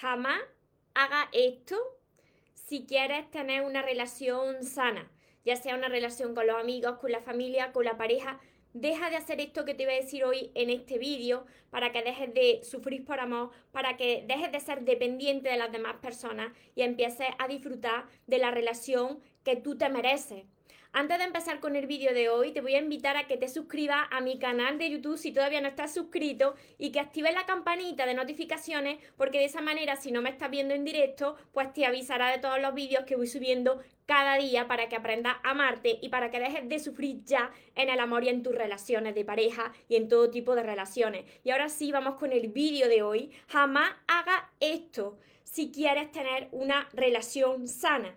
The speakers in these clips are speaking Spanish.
jamás haga esto si quieres tener una relación sana, ya sea una relación con los amigos, con la familia, con la pareja. Deja de hacer esto que te voy a decir hoy en este vídeo para que dejes de sufrir por amor, para que dejes de ser dependiente de las demás personas y empieces a disfrutar de la relación que tú te mereces. Antes de empezar con el vídeo de hoy, te voy a invitar a que te suscribas a mi canal de YouTube si todavía no estás suscrito y que actives la campanita de notificaciones porque de esa manera, si no me estás viendo en directo, pues te avisará de todos los vídeos que voy subiendo cada día para que aprendas a amarte y para que dejes de sufrir ya en el amor y en tus relaciones de pareja y en todo tipo de relaciones. Y ahora sí, vamos con el vídeo de hoy. Jamás haga esto si quieres tener una relación sana.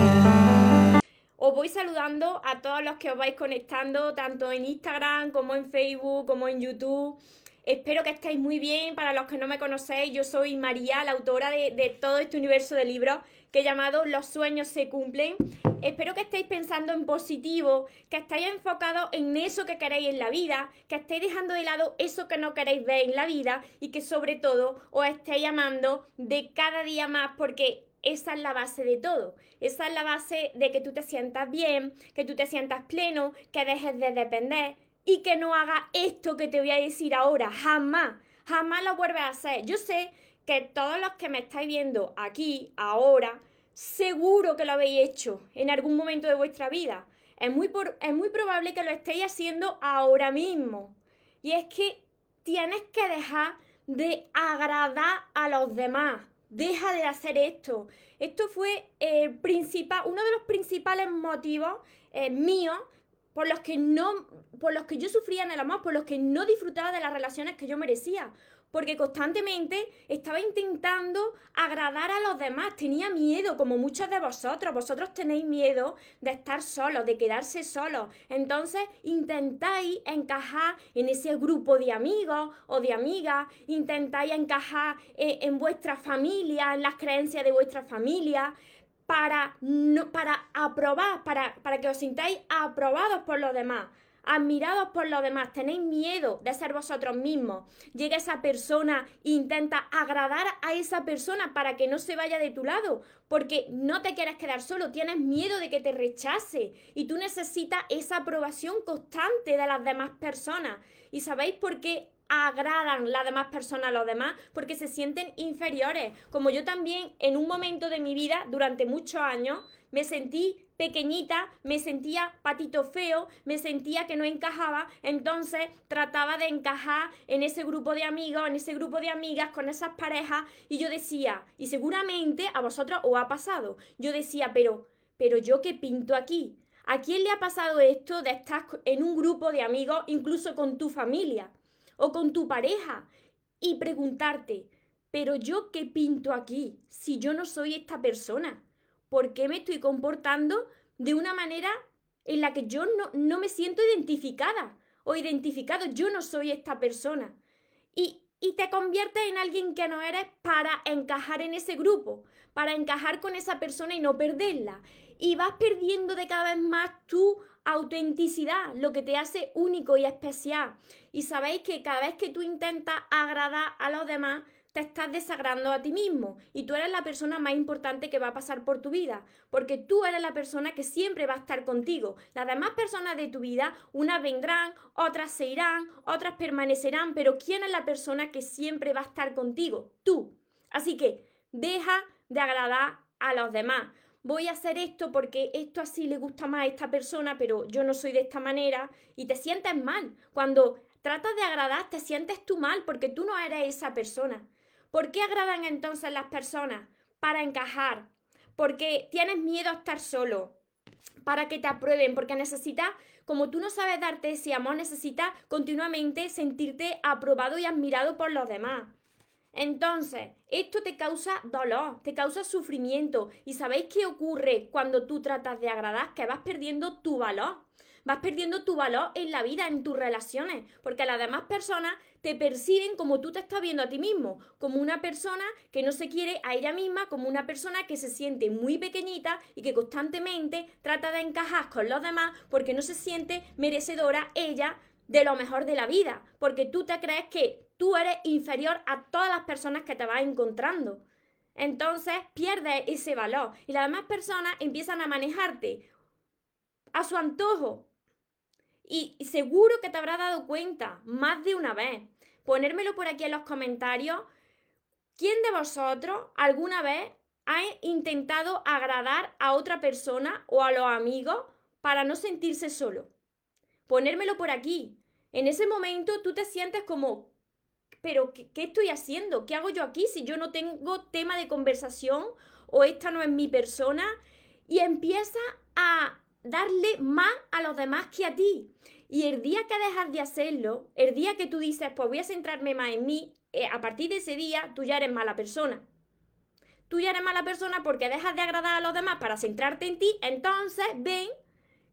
voy saludando a todos los que os vais conectando, tanto en Instagram como en Facebook, como en YouTube. Espero que estéis muy bien. Para los que no me conocéis, yo soy María, la autora de, todo este universo de libros que llamado Los sueños se cumplen. Espero que estéis pensando en positivo, que estéis enfocados en eso que queréis en la vida, que estéis dejando de lado eso que no queréis ver en la vida y que sobre todo os estéis amando de cada día más porque esa es la base de todo. Esa es la base de que tú te sientas bien, que tú te sientas pleno, que dejes de depender y que no hagas esto que te voy a decir ahora. Jamás, jamás lo vuelves a hacer. Yo sé que todos los que me estáis viendo aquí, ahora, seguro que lo habéis hecho en algún momento de vuestra vida. Es muy, es muy probable que lo estéis haciendo ahora mismo. Y es que tienes que dejar de agradar a los demás deja de hacer esto. Esto fue el principal, uno de los principales motivos eh, míos por los que no, por los que yo sufría en el amor, por los que no disfrutaba de las relaciones que yo merecía porque constantemente estaba intentando agradar a los demás, tenía miedo, como muchos de vosotros, vosotros tenéis miedo de estar solos, de quedarse solos, entonces intentáis encajar en ese grupo de amigos o de amigas, intentáis encajar eh, en, vuestra familia, en las creencias de vuestra familia, para, para aprobar, para, para que os sintáis aprobados por los demás admirados por los demás, tenéis miedo de ser vosotros mismos. Llega esa persona e intenta agradar a esa persona para que no se vaya de tu lado, porque no te quieres quedar solo, tienes miedo de que te rechace y tú necesitas esa aprobación constante de las demás personas. ¿Y sabéis por qué agradan las demás personas a los demás? Porque se sienten inferiores. Como yo también en un momento de mi vida, durante muchos años, me sentí pequeñita, me sentía patito feo, me sentía que no encajaba, entonces trataba de encajar en ese grupo de amigos, en ese grupo de amigas, con esas parejas, y yo decía, y seguramente a vosotros os ha pasado, yo decía, pero, pero yo qué pinto aquí. ¿A quién le ha pasado esto de estar en un grupo de amigos, incluso con tu familia o con tu pareja, y preguntarte, pero yo qué pinto aquí si yo no soy esta persona? Por qué me estoy comportando de una manera en la que yo no, no me siento identificada o identificado. Yo no soy esta persona. Y, y te conviertes en alguien que no eres para encajar en ese grupo, para encajar con esa persona y no perderla. Y vas perdiendo de cada vez más tu autenticidad, lo que te hace único y especial. Y sabéis que cada vez que tú intentas agradar a los demás, te estás desagradando a ti mismo y tú eres la persona más importante que va a pasar por tu vida, porque tú eres la persona que siempre va a estar contigo. Las demás personas de tu vida, unas vendrán, otras se irán, otras permanecerán, pero ¿quién es la persona que siempre va a estar contigo? Tú. Así que deja de agradar a los demás. Voy a hacer esto porque esto así le gusta más a esta persona, pero yo no soy de esta manera y te sientes mal. Cuando tratas de agradar, te sientes tú mal porque tú no eres esa persona. ¿Por qué agradan entonces las personas? Para encajar, porque tienes miedo a estar solo, para que te aprueben, porque necesitas, como tú no sabes darte ese amor, necesitas continuamente sentirte aprobado y admirado por los demás. Entonces, esto te causa dolor, te causa sufrimiento. ¿Y sabéis qué ocurre cuando tú tratas de agradar? Que vas perdiendo tu valor. Vas perdiendo tu valor en la vida, en tus relaciones, porque las demás personas te perciben como tú te estás viendo a ti mismo, como una persona que no se quiere a ella misma, como una persona que se siente muy pequeñita y que constantemente trata de encajar con los demás porque no se siente merecedora ella de lo mejor de la vida, porque tú te crees que tú eres inferior a todas las personas que te vas encontrando. Entonces pierdes ese valor y las demás personas empiezan a manejarte a su antojo. Y seguro que te habrás dado cuenta más de una vez. Ponérmelo por aquí en los comentarios. ¿Quién de vosotros alguna vez ha intentado agradar a otra persona o a los amigos para no sentirse solo? Ponérmelo por aquí. En ese momento tú te sientes como, pero ¿qué, estoy haciendo? ¿Qué hago yo aquí si yo no tengo tema de conversación o esta no es mi persona? Y empieza a darle más a los demás que a ti. Y el día que dejas de hacerlo, el día que tú dices, pues voy a centrarme más en mí, eh, a partir de ese día tú ya eres mala persona. Tú ya eres mala persona porque dejas de agradar a los demás para centrarte en ti, entonces ven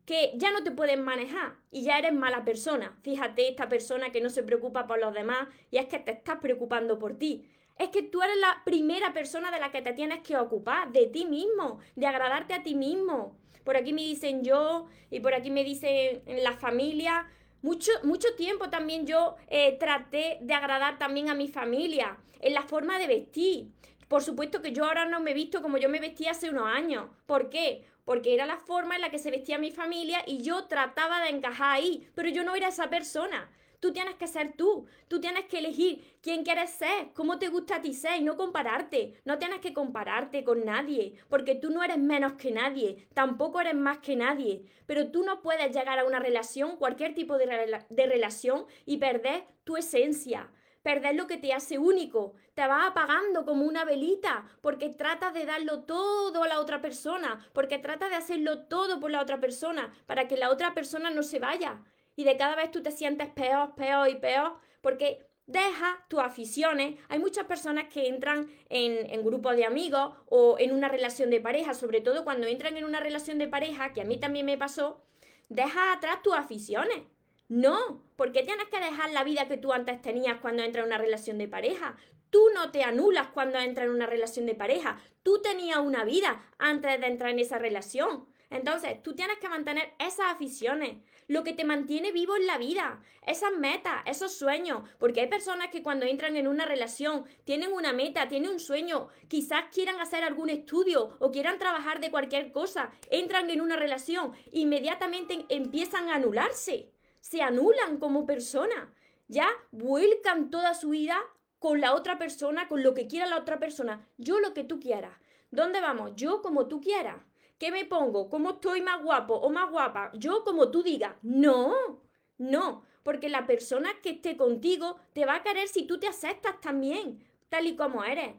que ya no te pueden manejar y ya eres mala persona. Fíjate, esta persona que no se preocupa por los demás y es que te estás preocupando por ti. Es que tú eres la primera persona de la que te tienes que ocupar, de ti mismo, de agradarte a ti mismo. Por aquí me dicen yo y por aquí me dicen la familia. Mucho, mucho tiempo también yo eh, traté de agradar también a mi familia en la forma de vestir. Por supuesto que yo ahora no me he visto como yo me vestía hace unos años. ¿Por qué? porque era la forma en la que se vestía mi familia y yo trataba de encajar ahí, pero yo no era esa persona. Tú tienes que ser tú, tú tienes que elegir quién quieres ser, cómo te gusta a ti ser y no compararte. No tienes que compararte con nadie, porque tú no eres menos que nadie, tampoco eres más que nadie. Pero tú no puedes llegar a una relación, cualquier tipo de, relación, y perder tu esencia perder lo que te hace único. Te vas apagando como una velita porque tratas de darlo todo a la otra persona, porque tratas de hacerlo todo por la otra persona para que la otra persona no se vaya. Y de cada vez tú te sientes peor, peor y peor porque deja tus aficiones. Hay muchas personas que entran en, en grupos de amigos o en una relación de pareja, sobre todo cuando entran en una relación de pareja, que a mí también me pasó, deja atrás tus aficiones no, porque tienes que dejar la vida que tú antes tenías cuando entras en una relación de pareja. Tú no te anulas cuando entras en una relación de pareja. Tú tenías una vida antes de entrar en esa relación. Entonces, tú tienes que mantener esas aficiones, lo que te mantiene vivo en la vida, esas metas, esos sueños, porque hay personas que cuando entran en una relación tienen una meta, tienen un sueño, quizás quieran hacer algún estudio o quieran trabajar de cualquier cosa, entran en una relación, inmediatamente empiezan a anularse se anulan como persona. Ya vuelcan toda su vida con la otra persona, con lo que quiera la otra persona. Yo lo que tú quieras. ¿Dónde vamos? Yo como tú quieras. ¿Qué me pongo? ¿Cómo estoy más guapo o más guapa? Yo como tú digas. No, no, porque la persona que esté contigo te va a querer si tú te aceptas también, tal y como eres.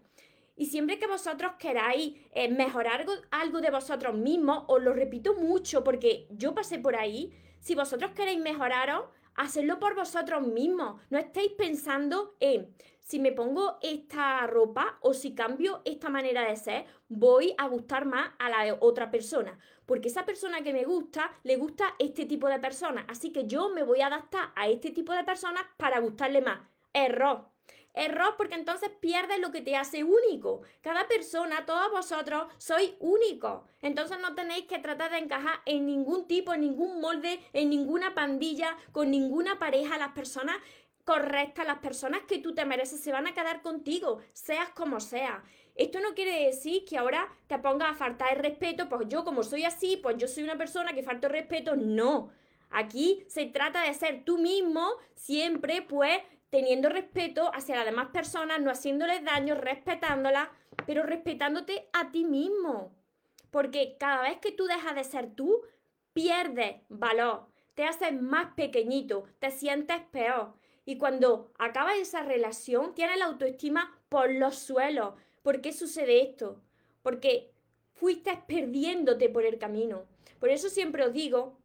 Y siempre que vosotros queráis eh, mejorar algo, algo de vosotros mismos, os lo repito mucho porque yo pasé por ahí, si vosotros queréis mejoraros, hacedlo por vosotros mismos. No estéis pensando en si me pongo esta ropa o si cambio esta manera de ser, voy a gustar más a la otra persona. Porque esa persona que me gusta, le gusta este tipo de personas. Así que yo me voy a adaptar a este tipo de personas para gustarle más. Error. Error porque entonces pierdes lo que te hace único. Cada persona, todos vosotros, sois únicos. Entonces no tenéis que tratar de encajar en ningún tipo, en ningún molde, en ninguna pandilla, con ninguna pareja. Las personas correctas, las personas que tú te mereces, se van a quedar contigo, seas como seas. Esto no quiere decir que ahora te pongas a faltar el respeto, pues yo como soy así, pues yo soy una persona que falta el respeto. No. Aquí se trata de ser tú mismo, siempre pues teniendo respeto hacia las demás personas, no haciéndoles daño, respetándolas, pero respetándote a ti mismo. Porque cada vez que tú dejas de ser tú, pierdes valor, te haces más pequeñito, te sientes peor. Y cuando acaba esa relación, tienes la autoestima por los suelos. ¿Por qué sucede esto? Porque fuiste perdiéndote por el camino. Por eso siempre os digo,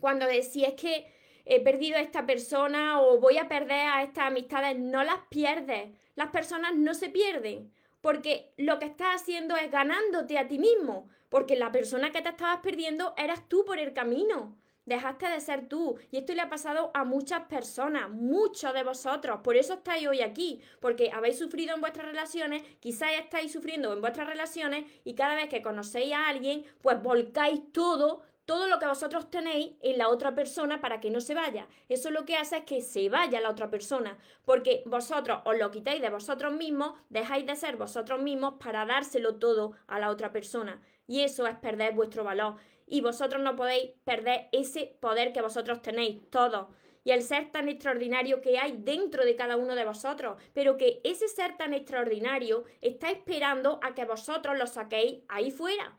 cuando decís que he perdido a esta persona o voy a perder a estas amistades, no las pierdes. Las personas no se pierden, porque lo que estás haciendo es ganándote a ti mismo, porque la persona que te estabas perdiendo eras tú por el camino. Dejaste de ser tú. Y esto le ha pasado a muchas personas, muchos de vosotros. Por eso estáis hoy aquí. Porque habéis sufrido en vuestras relaciones, quizás estáis sufriendo en vuestras relaciones y cada vez que conocéis a alguien, pues volcáis todo, todo lo que vosotros tenéis en la otra persona para que no se vaya. Eso lo que hace es que se vaya la otra persona, porque vosotros os lo quitáis de vosotros mismos, dejáis de ser vosotros mismos para dárselo todo a la otra persona. Y eso es perder vuestro valor. Y vosotros no podéis perder ese poder que vosotros tenéis, todos. Y el ser tan extraordinario que hay dentro de cada uno de vosotros. Pero que ese ser tan extraordinario está esperando a que vosotros lo saquéis ahí fuera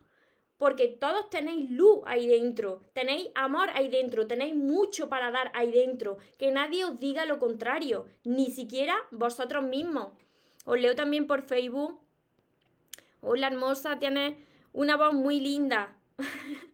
porque todos tenéis luz ahí dentro, tenéis amor ahí dentro, tenéis mucho para dar ahí dentro, que nadie os diga lo contrario, ni siquiera vosotros mismos. Os leo también por Facebook. Hola hermosa, tienes una voz muy linda.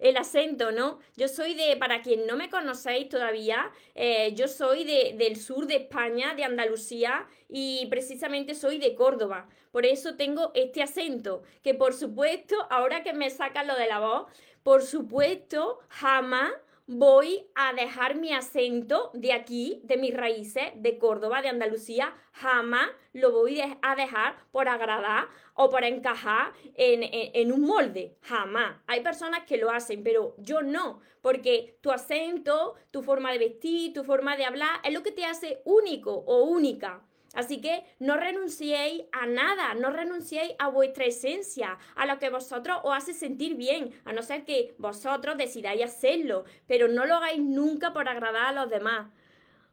el acento, ¿no? Yo soy de, para quien no me conocéis todavía, eh, yo soy de, del sur de España, de Andalucía, y precisamente soy de Córdoba. Por eso tengo este acento, que por supuesto, ahora que me saca lo de la voz, por supuesto, jamás voy a dejar mi acento de aquí, de mis raíces, de Córdoba, de Andalucía, jamás lo voy a dejar por agradar o por encajar en, en, un molde, jamás. Hay personas que lo hacen, pero yo no, porque tu acento, tu forma de vestir, tu forma de hablar es lo que te hace único o única. Así que no renunciéis a nada, no renunciéis a vuestra esencia, a lo que vosotros os hace sentir bien, a no ser que vosotros decidáis hacerlo, pero no lo hagáis nunca por agradar a los demás.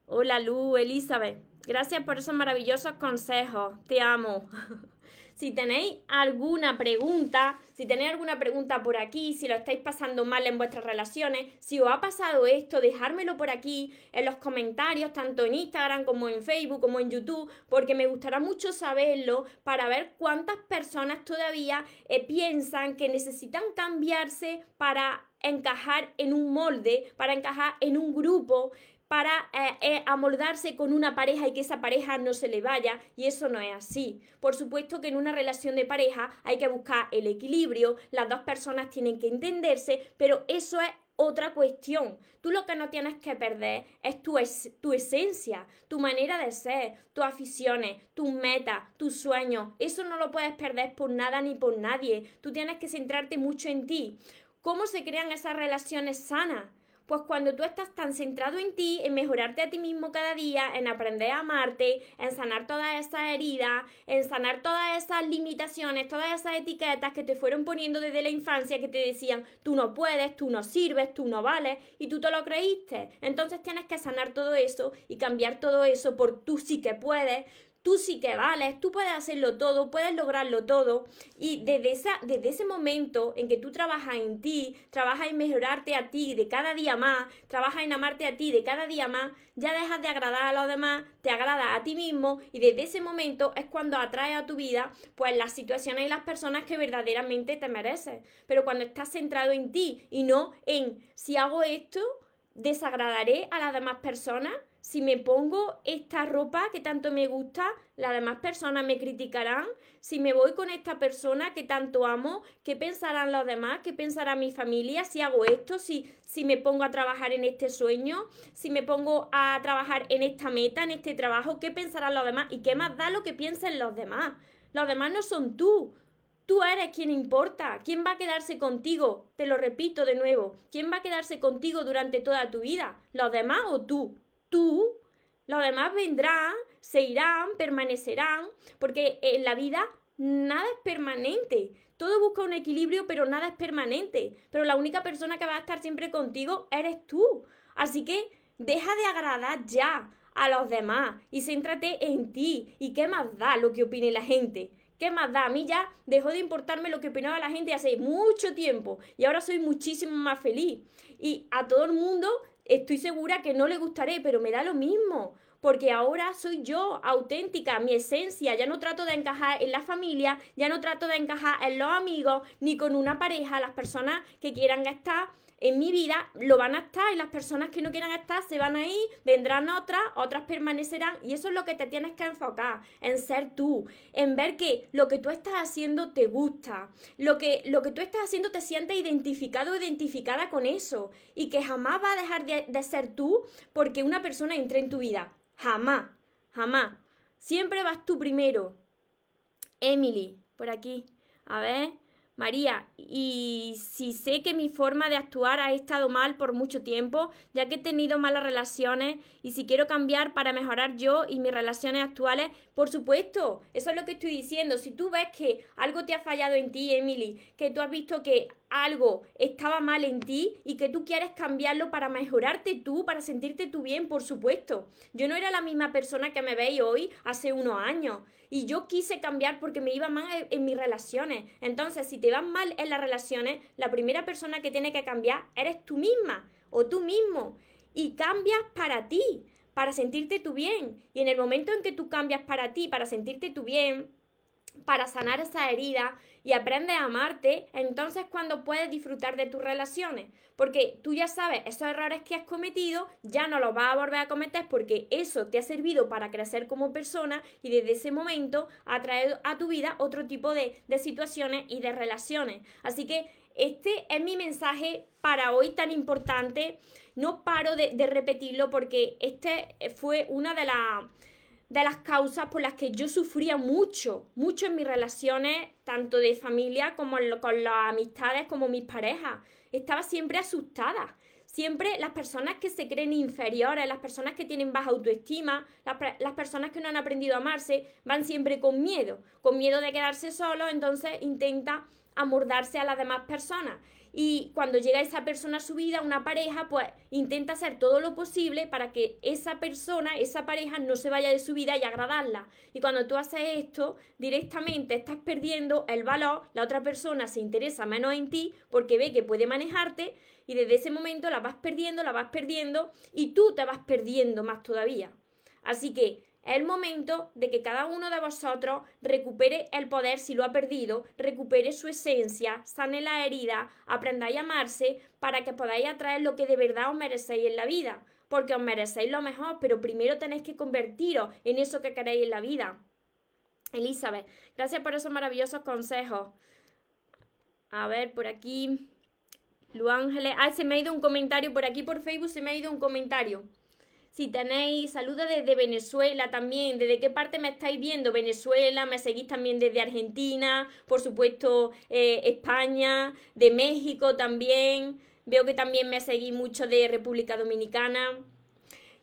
Hola Lu, Elizabeth, gracias por esos maravillosos consejos, te amo. Si tenéis alguna pregunta, si tenéis alguna pregunta por aquí, si lo estáis pasando mal en vuestras relaciones, si os ha pasado esto, dejármelo por aquí en los comentarios, tanto en Instagram como en Facebook, como en YouTube, porque me gustará mucho saberlo para ver cuántas personas todavía eh, piensan que necesitan cambiarse para encajar en un molde, para encajar en un grupo, para eh, eh, amoldarse con una pareja y que esa pareja no se le vaya y eso no es así. Por supuesto que en una relación de pareja hay que buscar el equilibrio, las dos personas tienen que entenderse, pero eso es otra cuestión. Tú lo que no tienes que perder es tu, es, tu esencia, tu manera de ser, tus aficiones, tus metas, tus sueños. Eso no lo puedes perder por nada ni por nadie. Tú tienes que centrarte mucho en ti. ¿Cómo se crean esas relaciones sanas? Pues cuando tú estás tan centrado en ti, en mejorarte a ti mismo cada día, en aprender a amarte, en sanar todas esas heridas, en sanar todas esas limitaciones, todas esas etiquetas que te fueron poniendo desde la infancia que te decían, tú no puedes, tú no sirves, tú no vales, y tú te lo creíste. Entonces tienes que sanar todo eso y cambiar todo eso por tú sí que puedes, tú sí que vales, tú puedes hacerlo todo, puedes lograrlo todo. Y desde, esa, desde ese momento en que tú trabajas en ti, trabajas en mejorarte a ti de cada día más, trabajas en amarte a ti de cada día más, ya dejas de agradar a los demás, te agradas a ti mismo y desde ese momento es cuando atraes a tu vida pues las situaciones y las personas que verdaderamente te mereces. Pero cuando estás centrado en ti y no en si hago esto, desagradaré a las demás personas, si me pongo esta ropa que tanto me gusta, las demás personas me criticarán. Si me voy con esta persona que tanto amo, ¿qué pensarán los demás? ¿Qué pensará mi familia si hago esto? Si, si me pongo a trabajar en este sueño, si me pongo a trabajar en esta meta, en este trabajo, ¿qué pensarán los demás? ¿Y qué más da lo que piensen los demás? Los demás no son tú. Tú eres quien importa. ¿Quién va a quedarse contigo? Te lo repito de nuevo. ¿Quién va a quedarse contigo durante toda tu vida? ¿Los demás o tú? Tú, los demás vendrán, se irán, permanecerán, porque en la vida nada es permanente. Todo busca un equilibrio, pero nada es permanente. Pero la única persona que va a estar siempre contigo eres tú. Así que deja de agradar ya a los demás y céntrate en ti. ¿Y qué más da lo que opine la gente? ¿Qué más da? A mí ya dejó de importarme lo que opinaba la gente hace mucho tiempo y ahora soy muchísimo más feliz. Y a todo el mundo estoy segura que no le gustaré, pero me da lo mismo, porque ahora soy yo, auténtica, mi esencia, ya no trato de encajar en la familia, ya no trato de encajar en los amigos, ni con una pareja, las personas que quieran estar en mi vida lo van a estar y las personas que no quieran estar se van a ir, vendrán otras, otras permanecerán y eso es lo que te tienes que enfocar, en ser tú, en ver que lo que tú estás haciendo te gusta, lo que, lo que tú estás haciendo te sientes identificado o identificada con eso y que jamás va a dejar de, de ser tú porque una persona entre en tu vida, jamás, jamás, siempre vas tú primero. Emily, por aquí, a ver. María, y si sé que mi forma de actuar ha estado mal por mucho tiempo, ya que he tenido malas relaciones, y si quiero cambiar para mejorar yo y mis relaciones actuales, por supuesto, eso es lo que estoy diciendo. Si tú ves que algo te ha fallado en ti, Emily, que tú has visto que algo estaba mal en ti y que tú quieres cambiarlo para mejorarte tú, para sentirte tú bien, por supuesto. Yo no era la misma persona que me veis hoy hace unos años y yo quise cambiar porque me iba mal en, mis relaciones. Entonces, si te van mal en las relaciones, la primera persona que tiene que cambiar eres tú misma o tú mismo. Y cambias para ti, para sentirte tú bien. Y en el momento en que tú cambias para ti, para sentirte tú bien, para sanar esa herida y aprendes a amarte, entonces cuando puedes disfrutar de tus relaciones. Porque tú ya sabes, esos errores que has cometido ya no los vas a volver a cometer porque eso te ha servido para crecer como persona y desde ese momento ha traído a tu vida otro tipo de, de situaciones y de relaciones. Así que este es mi mensaje para hoy tan importante. No paro de, de repetirlo porque este fue una de las de las causas por las que yo sufría mucho, mucho en mis relaciones, tanto de familia como con las amistades, como mis parejas. Estaba siempre asustada. Siempre las personas que se creen inferiores, las personas que tienen baja autoestima, las, las, personas que no han aprendido a amarse, van siempre con miedo, con miedo de quedarse solos, entonces intenta amordarse a las demás personas. Y cuando llega esa persona a su vida, una pareja, pues intenta hacer todo lo posible para que esa persona, esa pareja, no se vaya de su vida y agradarla. Y cuando tú haces esto, directamente estás perdiendo el valor, la otra persona se interesa menos en ti porque ve que puede manejarte y desde ese momento la vas perdiendo, la vas perdiendo y tú te vas perdiendo más todavía. Así que es el momento de que cada uno de vosotros recupere el poder si lo ha perdido, recupere su esencia, sane la herida, aprendáis a amarse para que podáis atraer lo que de verdad os merecéis en la vida. Porque os merecéis lo mejor, pero primero tenéis que convertiros en eso que queréis en la vida. Elizabeth, gracias por esos maravillosos consejos. A ver, por aquí. Lu Ángeles. Ah, se me ha ido un comentario por aquí por Facebook, se me ha ido un comentario. Si tenéis saludos desde Venezuela también, ¿desde qué parte me estáis viendo? Venezuela, me seguís también desde Argentina, por supuesto eh, España, de México también. Veo que también me seguís mucho de República Dominicana.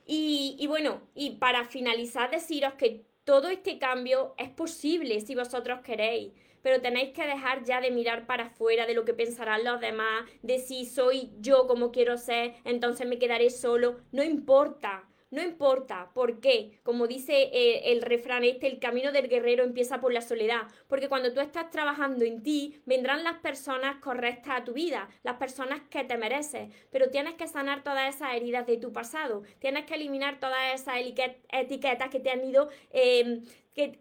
Y, y bueno, y para finalizar, deciros que todo este cambio es posible si vosotros queréis pero tenéis que dejar ya de mirar para afuera de lo que pensarán los demás, de si soy yo como quiero ser, entonces me quedaré solo. No importa. No importa, ¿por qué? Como dice eh, el refrán este, el camino del guerrero empieza por la soledad, porque cuando tú estás trabajando en ti, vendrán las personas correctas a tu vida, las personas que te mereces, pero tienes que sanar todas esas heridas de tu pasado, tienes que eliminar todas esas etiquetas que te han ido eh,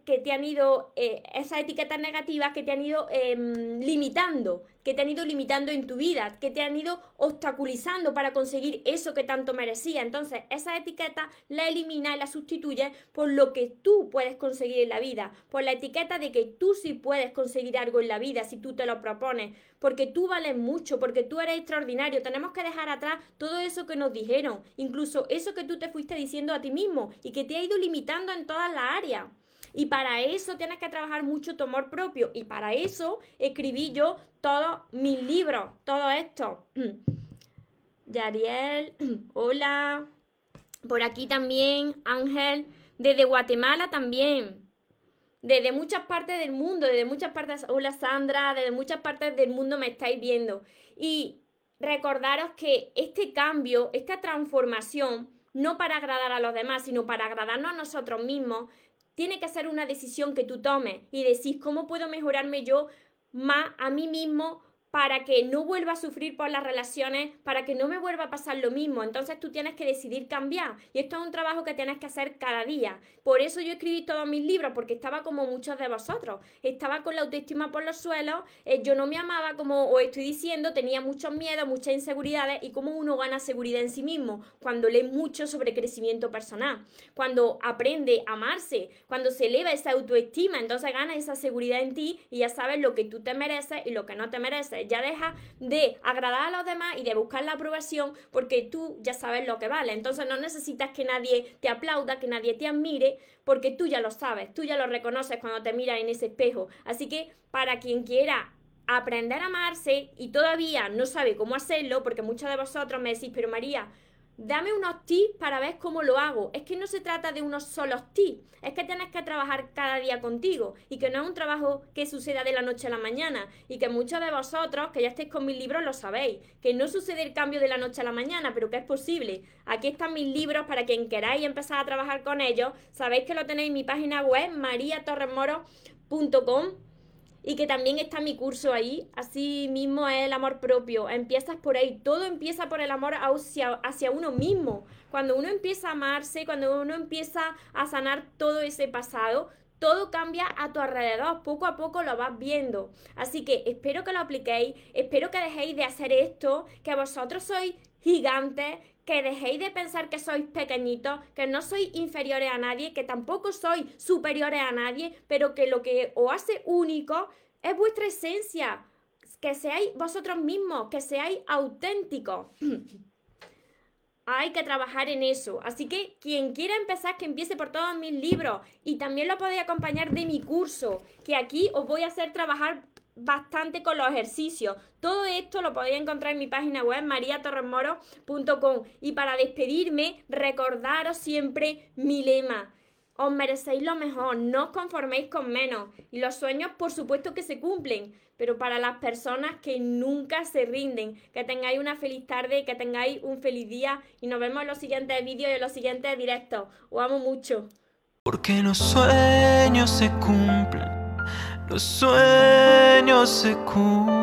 que, te han ido, eh, esas etiquetas negativas que te han ido em, limitando, que te han ido limitando en tu vida, que te han ido obstaculizando para conseguir eso que tanto merecía. Entonces, esa etiqueta la elimina y la sustituye por lo que tú puedes conseguir en la vida, por la etiqueta de que tú sí puedes conseguir algo en la vida si tú te lo propones, porque tú vales mucho, porque tú eres extraordinario. Tenemos que dejar atrás todo eso que nos dijeron, incluso eso que tú te fuiste diciendo a ti mismo y que te ha ido limitando en todas las áreas. Y para eso tienes que trabajar mucho tu amor propio. Y para eso escribí yo todos mis libros, todo esto. Yariel, hola. Por aquí también, Ángel. Desde Guatemala también. Desde muchas partes del mundo, desde muchas partes. Hola Sandra, desde muchas partes del mundo me estáis viendo. Y recordaros que este cambio, esta transformación, no para agradar a los demás, sino para agradarnos a nosotros mismos, tiene que ser una decisión que tú tomes y decís, ¿cómo puedo mejorarme yo más a mí mismo para que no vuelva a sufrir por las relaciones, para que no me vuelva a pasar lo mismo. Entonces tú tienes que decidir cambiar. Y esto es un trabajo que tienes que hacer cada día. Por eso yo escribí todos mis libros, porque estaba como muchos de vosotros. Estaba con la autoestima por los suelos, eh, yo no me amaba como os estoy diciendo, tenía muchos miedos, muchas inseguridades y cómo uno gana seguridad en sí mismo cuando lee mucho sobre crecimiento personal, cuando aprende a amarse, cuando se eleva esa autoestima, entonces gana esa seguridad en ti y ya sabes lo que tú te mereces y lo que no te mereces ya deja de agradar a los demás y de buscar la aprobación porque tú ya sabes lo que vale. Entonces no necesitas que nadie te aplauda, que nadie te admire, porque tú ya lo sabes, tú ya lo reconoces cuando te miras en ese espejo. Así que para quien quiera aprender a amarse y todavía no sabe cómo hacerlo, porque muchos de vosotros me decís, pero María, dame unos tips para ver cómo lo hago. Es que no se trata de unos solos tips, es que tienes que trabajar cada día contigo y que no es un trabajo que suceda de la noche a la mañana y que muchos de vosotros que ya estéis con mis libros lo sabéis, que no sucede el cambio de la noche a la mañana, pero que es posible. Aquí están mis libros para quien queráis empezar a trabajar con ellos. Sabéis que lo tenéis en mi página web mariatorresmoro.com y que también está mi curso ahí. Así mismo es el amor propio. Empiezas por ahí. Todo empieza por el amor hacia, hacia uno mismo. Cuando uno empieza a amarse, cuando uno empieza a sanar todo ese pasado, todo cambia a tu alrededor, poco a poco lo vas viendo. Así que espero que lo apliquéis, espero que dejéis de hacer esto, que vosotros sois gigantes, que dejéis de pensar que sois pequeñitos, que no sois inferiores a nadie, que tampoco sois superiores a nadie, pero que lo que os hace único es vuestra esencia, que seáis vosotros mismos, que seáis auténticos. Hay que trabajar en eso. Así que quien quiera empezar, que empiece por todos mis libros. Y también lo podéis acompañar de mi curso, que aquí os voy a hacer trabajar bastante con los ejercicios. Todo esto lo podéis encontrar en mi página web mariatorresmoro.com. Y para despedirme, recordaros siempre mi lema. Os merecéis lo mejor, no os conforméis con menos. Y los sueños, por supuesto que se cumplen, pero para las personas que nunca se rinden. Que tengáis una feliz tarde, que tengáis un feliz día y nos vemos en los siguientes vídeos y en los siguientes directos. Os amo mucho. Porque los sueños se cumplen los sueños se cumplen.